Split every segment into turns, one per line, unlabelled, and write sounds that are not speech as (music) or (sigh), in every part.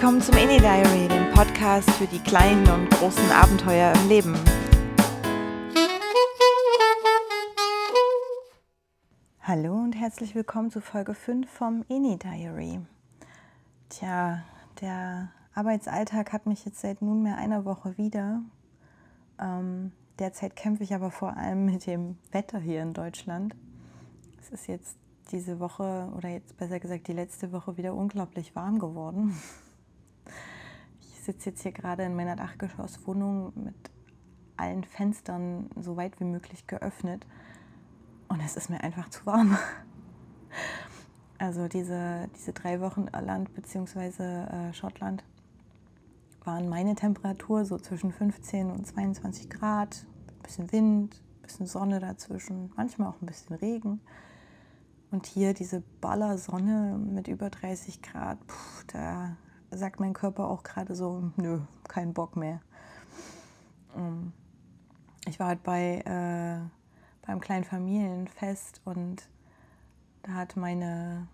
willkommen zum Indie Diary, dem Podcast für die kleinen und großen Abenteuer im Leben. Hallo und herzlich willkommen zu Folge 5 vom Indie Diary. Tja, der Arbeitsalltag hat mich jetzt seit nunmehr einer Woche wieder. Ähm, derzeit kämpfe ich aber vor allem mit dem Wetter hier in Deutschland. Es ist jetzt diese Woche oder jetzt besser gesagt die letzte Woche wieder unglaublich warm geworden. Sitze jetzt hier gerade in meiner Dachgeschosswohnung mit allen Fenstern so weit wie möglich geöffnet und es ist mir einfach zu warm. (laughs) Also diese, diese drei Wochen Irland bzw. Äh, Schottland waren meine Temperatur so zwischen 15 und 22 Grad, ein bisschen Wind, ein bisschen Sonne dazwischen, manchmal auch ein bisschen Regen. Und hier diese Ballersonne mit über 30 Grad, puh, da sagt mein Körper auch gerade so, nö, kein Bock mehr. Ähm, ich war halt bei, äh, beim kleinen Familienfest und da hat meine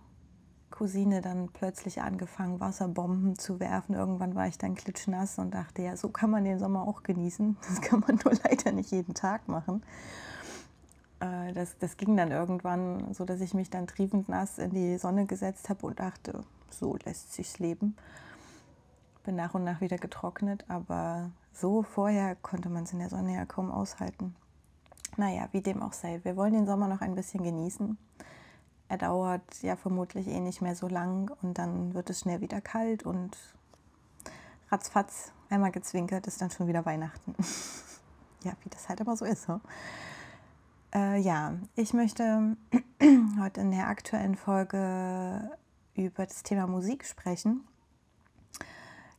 Cousine dann plötzlich angefangen, Wasserbomben zu werfen. Irgendwann war ich dann klitschnass und dachte, ja, so kann man den Sommer auch genießen. (laughs) Das kann man nur leider nicht jeden Tag machen. Äh, das, das ging dann irgendwann so, dass ich mich dann triefend nass in die Sonne gesetzt habe und dachte, so lässt sich's leben. Bin nach und nach wieder getrocknet, aber so vorher konnte man es in der Sonne ja kaum aushalten. Naja, wie dem auch sei, wir wollen den Sommer noch ein bisschen genießen. Er dauert ja vermutlich eh nicht mehr so lang und dann wird es schnell wieder kalt und ratzfatz, einmal gezwinkert, ist dann schon wieder Weihnachten. (laughs) ja, wie das halt immer so ist. So. Äh, ja, ich möchte (clears throat) heute in der aktuellen Folge über das Thema Musik sprechen.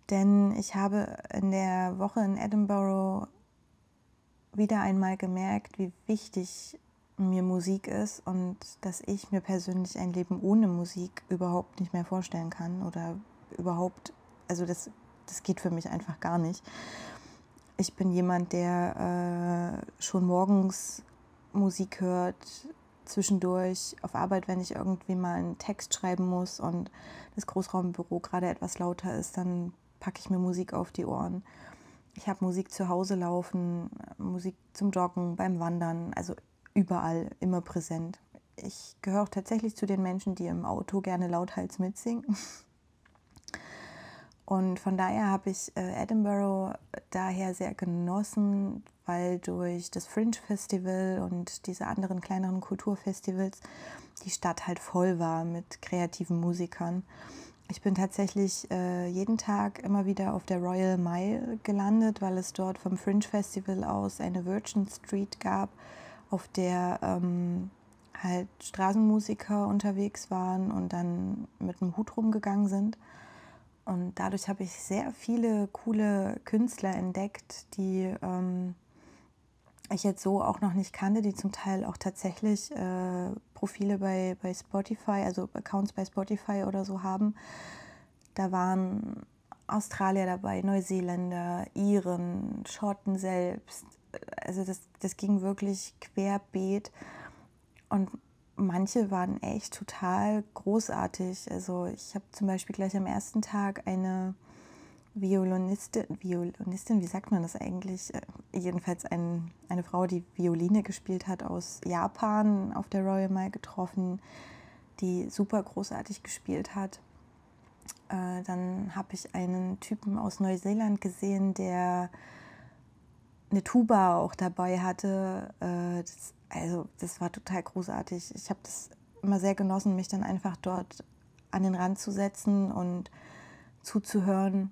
Denn ich habe in der Woche in Edinburgh wieder einmal gemerkt, wie wichtig mir Musik ist und dass ich mir persönlich ein Leben ohne Musik überhaupt nicht mehr vorstellen kann oder überhaupt, also das, das geht für mich einfach gar nicht. Ich bin jemand, der äh, schon morgens Musik hört, zwischendurch auf Arbeit, wenn ich irgendwie mal einen Text schreiben muss und das Großraumbüro gerade etwas lauter ist, dann packe ich mir Musik auf die Ohren. Ich habe Musik zu Hause laufen, Musik zum Joggen, beim Wandern, also überall, immer präsent. Ich gehöre tatsächlich zu den Menschen, die im Auto gerne lauthals mitsingen. Und von daher habe ich äh, Edinburgh daher sehr genossen, weil durch das Fringe Festival und diese anderen kleineren Kulturfestivals die Stadt halt voll war mit kreativen Musikern. Ich bin tatsächlich äh, jeden Tag immer wieder auf der Royal Mile gelandet, weil es dort vom Fringe Festival aus eine Virgin Street gab, auf der ähm, halt Straßenmusiker unterwegs waren und dann mit einem Hut rumgegangen sind. Und dadurch habe ich sehr viele coole Künstler entdeckt, die ähm, ich jetzt so auch noch nicht kannte, die zum Teil auch tatsächlich äh, Profile bei, bei Spotify, also Accounts bei Spotify oder so haben. Da waren Australier dabei, Neuseeländer, Iren, Schotten selbst. Also das, das ging wirklich querbeet. Und manche waren echt total großartig. Also ich habe zum Beispiel gleich am ersten Tag eine Violinistin, Violinistin, wie sagt man das eigentlich? Äh, jedenfalls ein, eine Frau, die Violine gespielt hat aus Japan auf der Royal Mile getroffen, die super großartig gespielt hat. Äh, dann habe ich einen Typen aus Neuseeland gesehen, der eine Tuba auch dabei hatte. Äh, das, also das war total großartig. Ich habe das immer sehr genossen, mich dann einfach dort an den Rand zu setzen und zuzuhören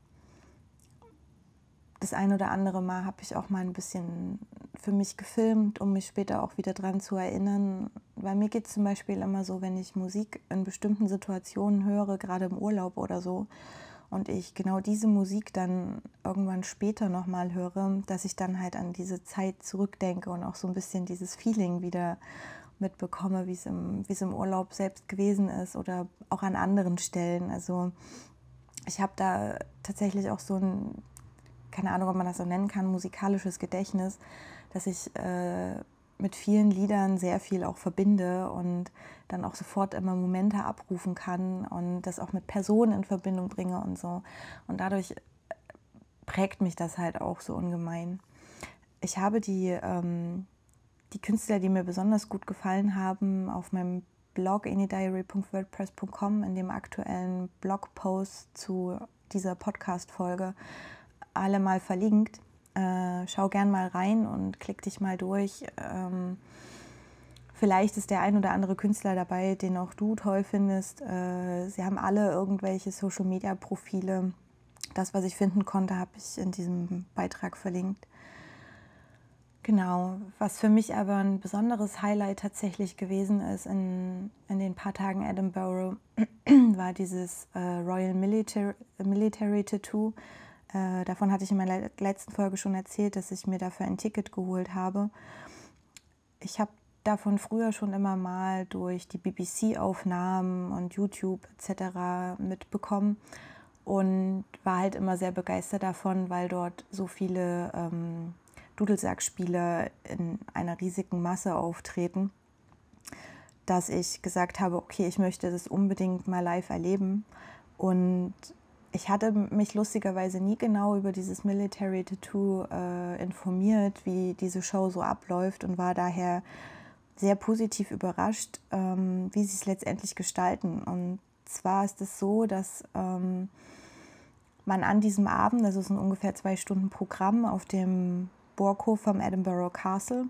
das ein oder andere Mal habe ich auch mal ein bisschen für mich gefilmt, um mich später auch wieder dran zu erinnern. Weil mir geht es zum Beispiel immer so, wenn ich Musik in bestimmten Situationen höre, gerade im Urlaub oder so, und ich genau diese Musik dann irgendwann später nochmal höre, dass ich dann halt an diese Zeit zurückdenke und auch so ein bisschen dieses Feeling wieder mitbekomme, wie es im, wie es im Urlaub selbst gewesen ist oder auch an anderen Stellen. Also ich habe da tatsächlich auch so ein keine Ahnung, ob man das so nennen kann, musikalisches Gedächtnis, dass ich äh, mit vielen Liedern sehr viel auch verbinde und dann auch sofort immer Momente abrufen kann und das auch mit Personen in Verbindung bringe und so. Und dadurch prägt mich das halt auch so ungemein. Ich habe die, ähm, die Künstler, die mir besonders gut gefallen haben, auf meinem Blog anydiary.wordpress.com in dem aktuellen Blogpost zu dieser Podcast-Folge alle mal verlinkt. Äh, schau gern mal rein und klick dich mal durch. Ähm, vielleicht ist der ein oder andere Künstler dabei, den auch du toll findest. Äh, sie haben alle irgendwelche Social-Media-Profile. Das, was ich finden konnte, habe ich in diesem Beitrag verlinkt. Genau, was für mich aber ein besonderes Highlight tatsächlich gewesen ist in, in den paar Tagen Edinburgh, (clears throat) war dieses äh, Royal Military, Military Tattoo. Äh, davon hatte ich in meiner letzten Folge schon erzählt, dass ich mir dafür ein Ticket geholt habe. Ich habe davon früher schon immer mal durch die BBC-Aufnahmen und YouTube etc. mitbekommen und war halt immer sehr begeistert davon, weil dort so viele ähm, Dudelsackspiele in einer riesigen Masse auftreten, dass ich gesagt habe, okay, ich möchte das unbedingt mal live erleben. Und ich hatte mich lustigerweise nie genau über dieses Military Tattoo äh, informiert, wie diese Show so abläuft und war daher sehr positiv überrascht, ähm, wie sie es letztendlich gestalten. Und zwar ist es so, dass ähm, man an diesem Abend, also es ein ungefähr zwei Stunden Programm auf dem Burghof vom Edinburgh Castle.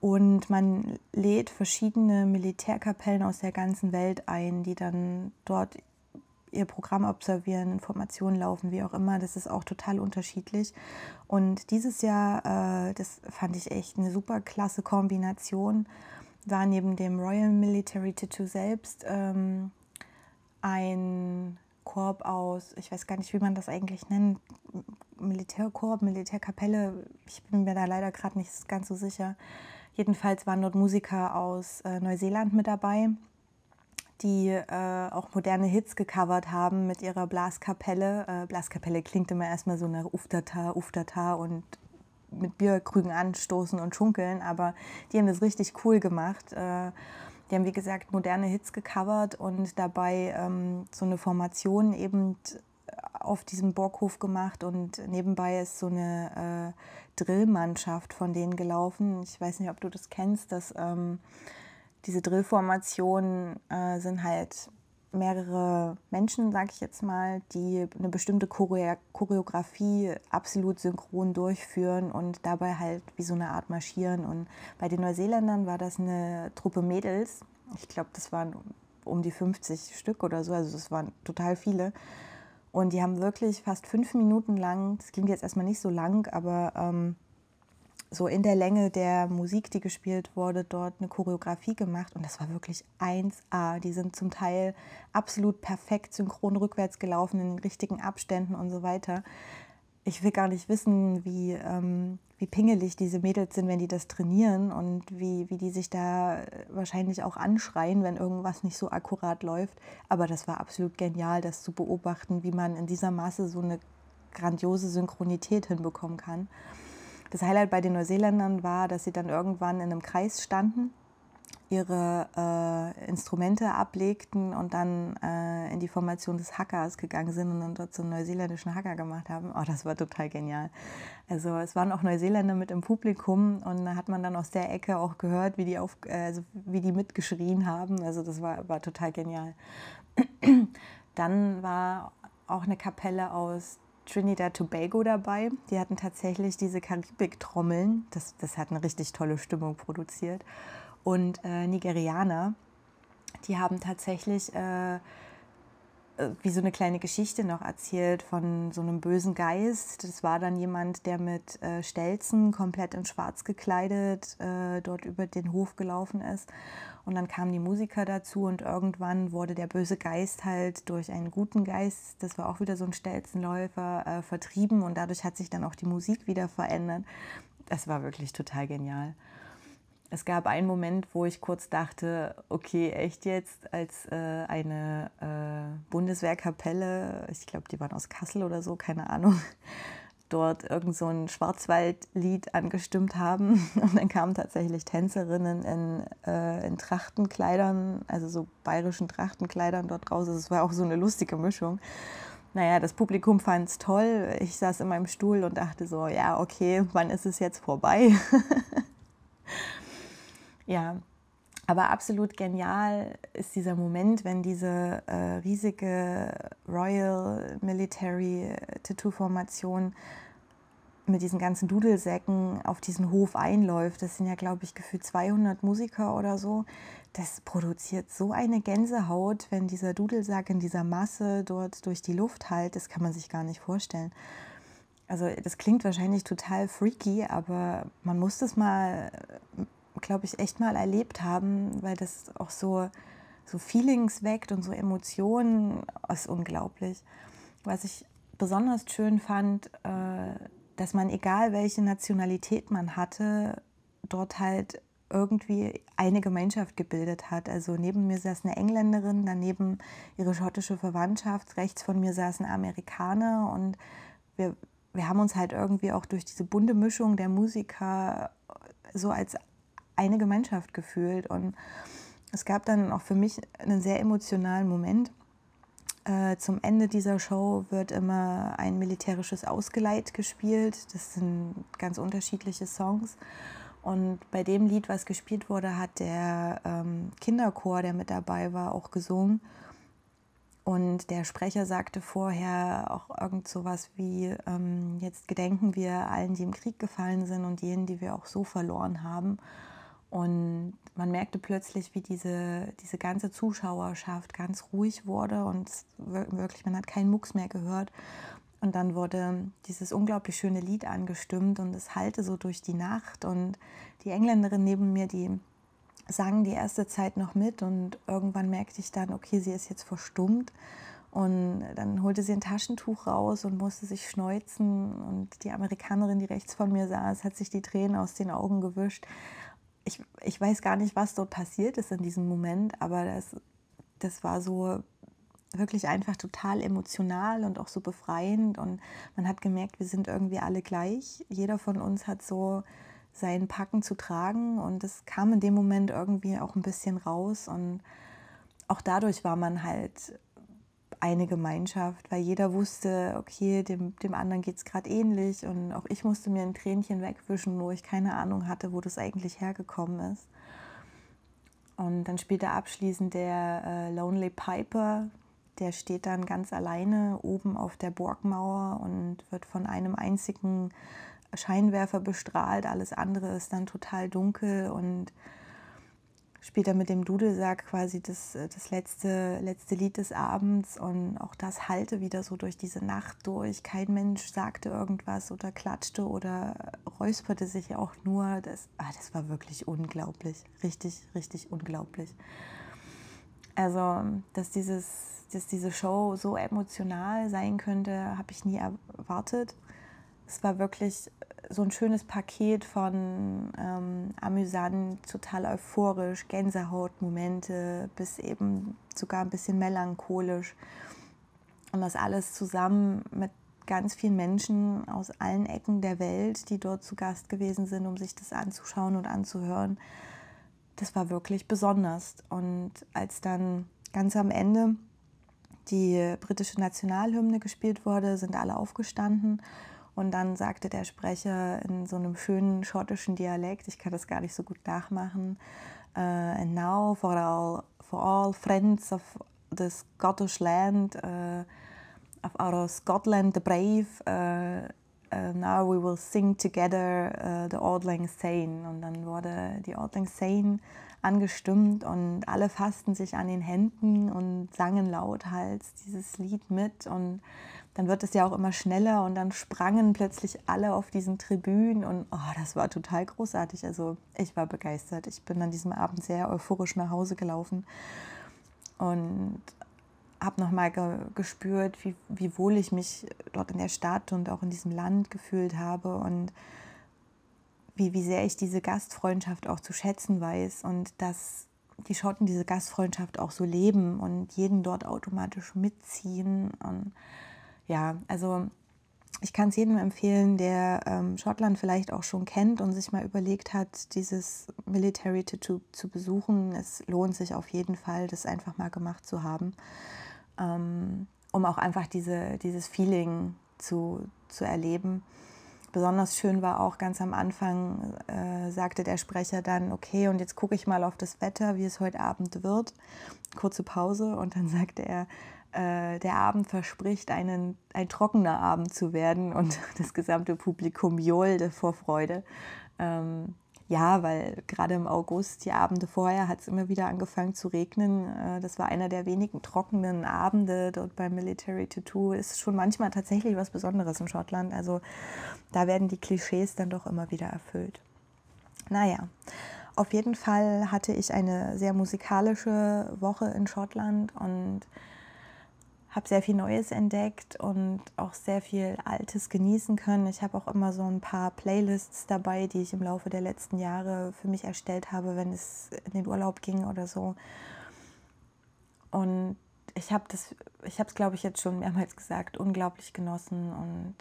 Und man lädt verschiedene Militärkapellen aus der ganzen Welt ein, die dann dort ihr Programm observieren, Informationen laufen, wie auch immer. Das ist auch total unterschiedlich. Und dieses Jahr, äh, das fand ich echt eine super klasse Kombination, war neben dem Royal Military Tattoo selbst ähm, ein Korb aus, ich weiß gar nicht, wie man das eigentlich nennt, Militärkorb, Militärkapelle, ich bin mir da leider gerade nicht ganz so sicher. Jedenfalls waren dort Musiker aus äh, Neuseeland mit dabei, die äh, auch moderne Hits gecovert haben mit ihrer Blaskapelle. Äh, Blaskapelle klingt immer erstmal so nach Uftata, Uftata und mit Bierkrügen anstoßen und schunkeln, aber die haben das richtig cool gemacht. Äh, die haben, wie gesagt, moderne Hits gecovert und dabei ähm, so eine Formation eben auf diesem Burghof gemacht und nebenbei ist so eine äh, Drillmannschaft von denen gelaufen. Ich weiß nicht, ob du das kennst, dass ähm, diese Drillformationen äh, sind halt mehrere Menschen, sage ich jetzt mal, die eine bestimmte Choreografie absolut synchron durchführen und dabei halt wie so eine Art marschieren. Und bei den Neuseeländern war das eine Truppe Mädels. Ich glaube, das waren um die 50 Stück oder so, also es waren total viele. Und die haben wirklich fast fünf Minuten lang, das klingt jetzt erstmal nicht so lang, aber ähm, so in der Länge der Musik, die gespielt wurde, dort eine Choreografie gemacht. Und das war wirklich 1A. Die sind zum Teil absolut perfekt synchron rückwärts gelaufen, in den richtigen Abständen und so weiter ich will gar nicht wissen, wie, ähm, wie pingelig diese Mädels sind, wenn die das trainieren und wie, wie die sich da wahrscheinlich auch anschreien, wenn irgendwas nicht so akkurat läuft. Aber das war absolut genial, das zu beobachten, wie man in dieser Masse so eine grandiose Synchronität hinbekommen kann. Das Highlight bei den Neuseeländern war, dass sie dann irgendwann in einem Kreis standen ihre äh, Instrumente ablegten und dann äh, in die Formation des Hackers gegangen sind und dann dort so einen neuseeländischen Hacker gemacht haben. Oh, das war total genial. Also es waren auch Neuseeländer mit im Publikum und da hat man dann aus der Ecke auch gehört, wie die, auf, also wie die mitgeschrien haben. Also das war, war total genial. (clears throat) dann war auch eine Kapelle aus Trinidad Tobago dabei. Die hatten tatsächlich diese Karibik-Trommeln. Das, das hat eine richtig tolle Stimmung produziert und äh, Nigerianer, die haben tatsächlich äh, wie so eine kleine Geschichte noch erzählt von so einem bösen Geist. Das war dann jemand, der mit äh, Stelzen komplett in Schwarz gekleidet äh, dort über den Hof gelaufen ist. Und dann kamen die Musiker dazu und irgendwann wurde der böse Geist halt durch einen guten Geist, das war auch wieder so ein Stelzenläufer, äh, vertrieben und dadurch hat sich dann auch die Musik wieder verändert. Das war wirklich total genial es gab einen Moment, wo ich kurz dachte, okay, echt jetzt, als äh, eine äh, Bundeswehrkapelle, ich glaube, die waren aus Kassel oder so, keine Ahnung, (laughs) dort irgend so ein Schwarzwaldlied angestimmt haben. (laughs) Und dann kamen tatsächlich Tänzerinnen in, äh, in Trachtenkleidern, also so bayerischen Trachtenkleidern dort raus. Es war auch so eine lustige Mischung. Naja, das Publikum fand es toll. Ich saß in meinem Stuhl und dachte so, ja, okay, wann ist es jetzt vorbei? (laughs) ja, aber absolut genial ist dieser Moment, wenn diese äh, riesige Royal Military Tattoo-Formation mit diesen ganzen Dudelsäcken auf diesen Hof einläuft. Das sind ja, glaube ich, gefühlt 200 Musiker oder so. Das produziert so eine Gänsehaut, wenn dieser Dudelsack in dieser Masse dort durch die Luft halt. Das kann man sich gar nicht vorstellen. Also das klingt wahrscheinlich total freaky, aber man muss das mal glaube ich, echt mal erlebt haben, weil das auch so, so Feelings weckt und so Emotionen, das ist unglaublich. Was ich besonders schön fand, äh, dass man, egal welche Nationalität man hatte, dort halt irgendwie eine Gemeinschaft gebildet hat. Also neben mir saß eine Engländerin, daneben ihre schottische Verwandtschaft, rechts von mir saßen Amerikaner und wir, wir haben uns halt irgendwie auch durch diese bunte Mischung der Musiker so als eine Gemeinschaft gefühlt. Und es gab dann auch für mich einen sehr emotionalen Moment. Äh, zum Ende dieser Show wird immer ein militärisches Ausgeleit gespielt. Das sind ganz unterschiedliche Songs. Und bei dem Lied, was gespielt wurde, hat der ähm, Kinderchor, der mit dabei war, auch gesungen. Und der Sprecher sagte vorher auch irgend so was wie, ähm, jetzt gedenken wir allen, die im Krieg gefallen sind und jenen, die wir auch so verloren haben. Und man merkte plötzlich, wie diese, diese ganze Zuschauerschaft ganz ruhig wurde und wirklich, man hat keinen Mucks mehr gehört. Und dann wurde dieses unglaublich schöne Lied angestimmt und es hallte so durch die Nacht. Und die Engländerin neben mir, die sang die erste Zeit noch mit und irgendwann merkte ich dann, okay, sie ist jetzt verstummt. Und dann holte sie ein Taschentuch raus und musste sich schneuzen. Und die Amerikanerin, die rechts von mir saß, hat sich die Tränen aus den Augen gewischt ich, ich weiß gar nicht, was dort passiert ist in diesem Moment, aber das, das war so wirklich einfach total emotional und auch so befreiend. Und man hat gemerkt, wir sind irgendwie alle gleich. Jeder von uns hat so sein Packen zu tragen und das kam in dem Moment irgendwie auch ein bisschen raus. Und auch dadurch war man halt eine Gemeinschaft, weil jeder wusste, okay, dem, dem anderen geht es gerade ähnlich und auch ich musste mir ein Tränchen wegwischen, wo ich keine Ahnung hatte, wo das eigentlich hergekommen ist. Und dann spielte abschließend der äh, Lonely Piper, der steht dann ganz alleine oben auf der Burgmauer und wird von einem einzigen Scheinwerfer bestrahlt. Alles andere ist dann total dunkel und spielt er mit dem Dudelsack quasi das, äh, das letzte, letzte Lied des Abends und auch das halte wieder so durch diese Nacht durch. Kein Mensch sagte irgendwas oder klatschte oder räusperte sich auch nur. Das, ah, das war wirklich unglaublich, richtig, richtig unglaublich. Also, dass, dieses, dass diese Show so emotional sein könnte, habe ich nie erwartet. Es war wirklich so ein schönes Paket von ähm, amüsant, total euphorisch, Gänsehautmomente bis eben sogar ein bisschen melancholisch. Und das alles zusammen mit ganz vielen Menschen aus allen Ecken der Welt, die dort zu Gast gewesen sind, um sich das anzuschauen und anzuhören. Das war wirklich besonders. Und als dann ganz am Ende die britische Nationalhymne gespielt wurde, sind alle aufgestanden und dann sagte der Sprecher in so einem schönen schottischen Dialekt, ich kann das gar nicht so gut nachmachen, uh, and now for all, for all friends of the Scottish land, uh, of our Scotland the brave, uh, uh, now we will sing together uh, the Auld Lang Syne. Und dann wurde die Auld Lang Syne angestimmt und alle fassten sich an den Händen und sangen lauthals dieses Lied mit und dann wird es ja auch immer schneller und dann sprangen plötzlich alle auf diesen Tribünen und oh, das war total großartig. Also ich war begeistert. Ich bin an diesem Abend sehr euphorisch nach Hause gelaufen und habe nochmal ge gespürt, wie, wie wohl ich mich dort in der Stadt und auch in diesem Land gefühlt habe und wie, wie sehr ich diese Gastfreundschaft auch zu schätzen weiß und dass die Schotten diese Gastfreundschaft auch so leben und jeden dort automatisch mitziehen. Und ja, also ich kann es jedem empfehlen, der ähm, Schottland vielleicht auch schon kennt und sich mal überlegt hat, dieses Military Tattoo zu besuchen. Es lohnt sich auf jeden Fall, das einfach mal gemacht zu haben, ähm, um auch einfach diese, dieses Feeling zu, zu erleben. Besonders schön war auch ganz am Anfang, äh, sagte der Sprecher dann, okay, und jetzt gucke ich mal auf das Wetter, wie es heute Abend wird. Kurze Pause und dann (laughs) sagte er, äh, der Abend verspricht, einen, ein trockener Abend zu werden und (laughs) das gesamte Publikum johlte vor Freude. Ähm, ja, weil gerade im August, die Abende vorher, hat es immer wieder angefangen zu regnen. Äh, das war einer der wenigen trockenen Abende dort beim Military Tattoo. Ist schon manchmal tatsächlich was Besonderes in Schottland. Also da werden die Klischees dann doch immer wieder erfüllt. Naja, auf jeden Fall hatte ich eine sehr musikalische Woche in Schottland und habe sehr viel Neues entdeckt und auch sehr viel Altes genießen können. Ich habe auch immer so ein paar Playlists dabei, die ich im Laufe der letzten Jahre für mich erstellt habe, wenn es in den Urlaub ging oder so. Und ich habe das, ich habe es glaube ich jetzt schon mehrmals gesagt, unglaublich genossen und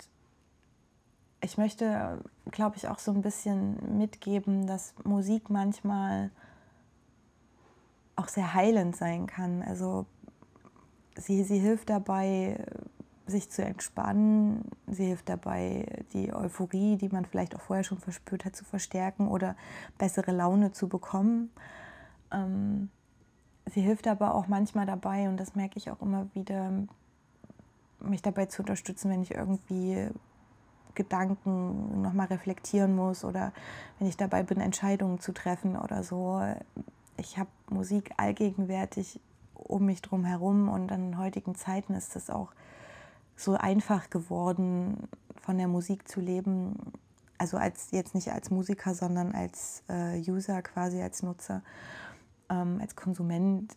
ich möchte, glaube ich, auch so ein bisschen mitgeben, dass Musik manchmal auch sehr heilend sein kann. Also sie, sie hilft dabei, sich zu entspannen. Sie hilft dabei, die Euphorie, die man vielleicht auch vorher schon verspürt hat, zu verstärken oder bessere Laune zu bekommen. Ähm, sie hilft aber auch manchmal dabei, und das merke ich auch immer wieder, mich dabei zu unterstützen, wenn ich irgendwie Gedanken nochmal reflektieren muss oder wenn ich dabei bin, Entscheidungen zu treffen oder so. Ich habe Musik allgegenwärtig um mich drum herum und in heutigen Zeiten ist es auch so einfach geworden, von der Musik zu leben. Also als jetzt nicht als Musiker, sondern als äh, User, quasi als Nutzer, ähm, als Konsument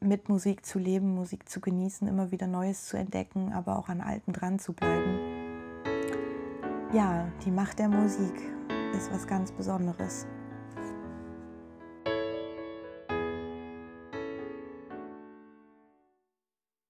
mit Musik zu leben, Musik zu genießen, immer wieder Neues zu entdecken, aber auch an Alten dran zu bleiben. Ja, die Macht der Musik ist was ganz Besonderes.